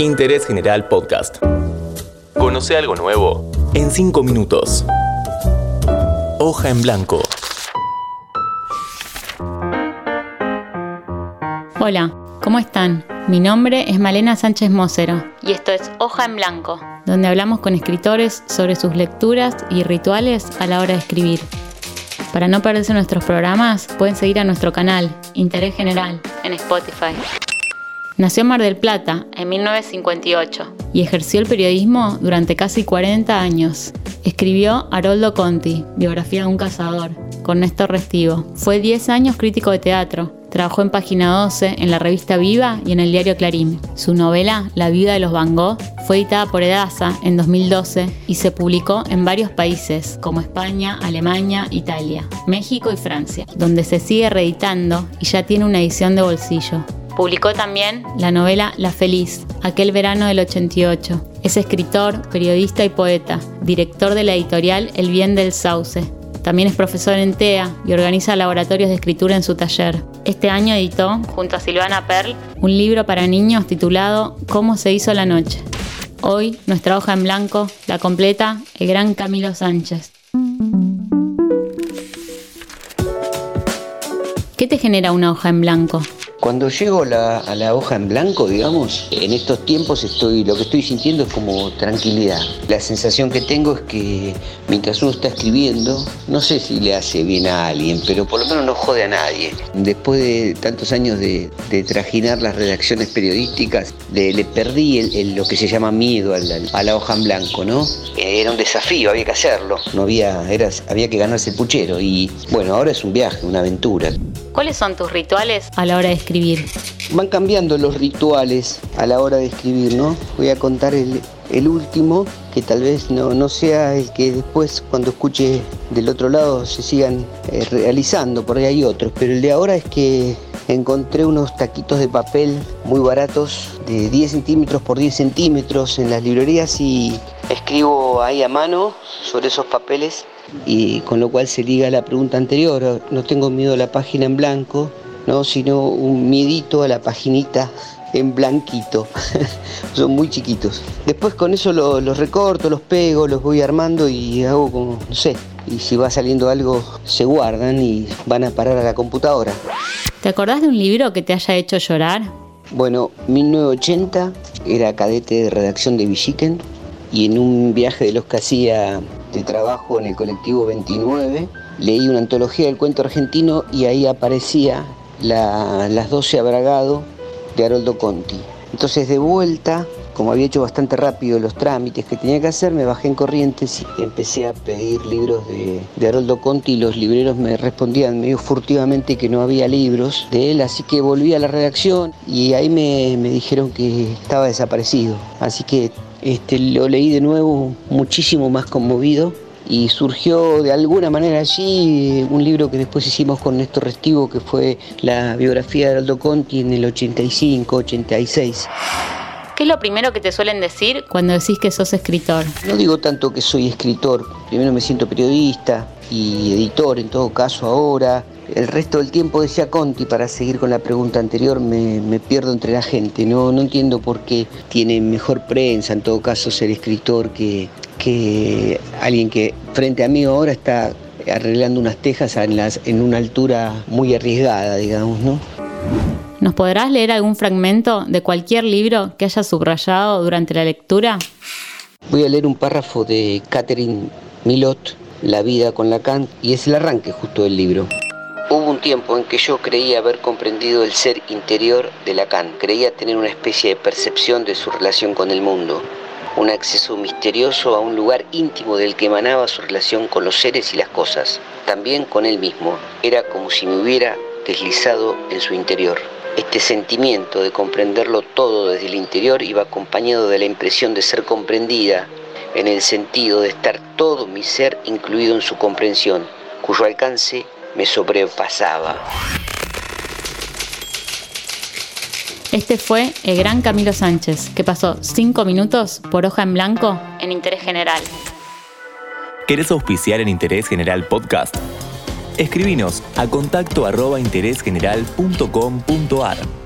Interés General Podcast. Conoce algo nuevo en 5 minutos. Hoja en blanco. Hola, ¿cómo están? Mi nombre es Malena Sánchez Mosero y esto es Hoja en Blanco, donde hablamos con escritores sobre sus lecturas y rituales a la hora de escribir. Para no perderse nuestros programas, pueden seguir a nuestro canal, Interés General, en Spotify. Nació en Mar del Plata en 1958 y ejerció el periodismo durante casi 40 años. Escribió Haroldo Conti, biografía de un cazador, con Néstor Restivo. Fue 10 años crítico de teatro. Trabajó en Página 12, en la revista Viva y en el diario Clarín. Su novela, La vida de los Van Gogh, fue editada por Edasa en 2012 y se publicó en varios países como España, Alemania, Italia, México y Francia, donde se sigue reeditando y ya tiene una edición de bolsillo. Publicó también la novela La Feliz, aquel verano del 88. Es escritor, periodista y poeta, director de la editorial El Bien del Sauce. También es profesor en TEA y organiza laboratorios de escritura en su taller. Este año editó, junto a Silvana Perl, un libro para niños titulado Cómo se hizo la noche. Hoy, nuestra hoja en blanco la completa el gran Camilo Sánchez. ¿Qué te genera una hoja en blanco? Cuando llego a la hoja en blanco, digamos, en estos tiempos estoy, lo que estoy sintiendo es como tranquilidad. La sensación que tengo es que mientras uno está escribiendo, no sé si le hace bien a alguien, pero por lo menos no jode a nadie. Después de tantos años de, trajinar las redacciones periodísticas, le, perdí lo que se llama miedo a la, hoja en blanco, ¿no? Era un desafío, había que hacerlo, no había, era, había que ganarse el puchero y bueno, ahora es un viaje, una aventura. ¿Cuáles son tus rituales a la hora de escribir? Van cambiando los rituales a la hora de escribir, ¿no? Voy a contar el, último, que tal vez no, no, sea el que después cuando escuche del otro lado se sigan eh, realizando, por ahí hay otros, pero el de ahora es que encontré unos taquitos de papel muy baratos de 10 centímetros por 10 centímetros en las librerías y escribo ahí a mano sobre esos papeles y con lo cual se liga la pregunta anterior, no tengo miedo a la página en blanco, ¿no? sino un miedito a la paginita en blanquito. Son muy chiquitos. Después con eso los recorto, los pego, los voy armando y hago como, no sé, y si va saliendo algo se guardan y van a parar a la computadora. ¿Te acordás de un libro que te haya hecho llorar? Bueno, 1980 era cadete de redacción de Villiquen y en un viaje de los que hacía de trabajo en el colectivo 29 leí una antología del cuento argentino y ahí aparecía Las 12 Abragado de Haroldo Conti. Entonces de vuelta, como había hecho bastante rápido los trámites que tenía que hacer, me bajé en Corrientes y empecé a pedir libros de, de Haroldo Conti y los libreros me respondían medio furtivamente que no había libros de él, así que volví a la redacción y ahí me, me dijeron que estaba desaparecido. Así que este, lo leí de nuevo muchísimo más conmovido y surgió de alguna manera allí un libro que después hicimos con Néstor Restivo, que fue la biografía de Aldo Conti en el 85, 86. ¿Qué es lo primero que te suelen decir cuando decís que sos escritor? No digo tanto que soy escritor, primero me siento periodista y editor en todo caso ahora, el resto del tiempo decía Conti, para seguir con la pregunta anterior, me, pierdo entre la gente. No, no entiendo por qué tiene mejor prensa, en todo caso, ser escritor que, que alguien que frente a mí ahora está arreglando unas tejas en, las, en una altura muy arriesgada, digamos, ¿no? ¿Nos podrás leer algún fragmento de cualquier libro que hayas subrayado durante la lectura? Voy a leer un párrafo de Catherine Milot, La vida con Lacan, y es el arranque justo del libro. Hubo un tiempo en que yo creía haber comprendido el ser interior de Lacan, creía tener una especie de percepción de su relación con el mundo, un acceso misterioso a un lugar íntimo del que emanaba su relación con los seres y las cosas, también con él mismo. Era como si me hubiera deslizado en su interior. Este sentimiento de comprenderlo todo desde el interior iba acompañado de la impresión de ser comprendida, en el sentido de estar todo mi ser incluido en su comprensión, cuyo alcance me sobrepasaba. Este fue el gran Camilo Sánchez, que pasó cinco minutos por hoja en blanco en Interés General. ¿Querés auspiciar en Interés General Podcast? Escribinos a contacto arroba interésgeneral.com.ar.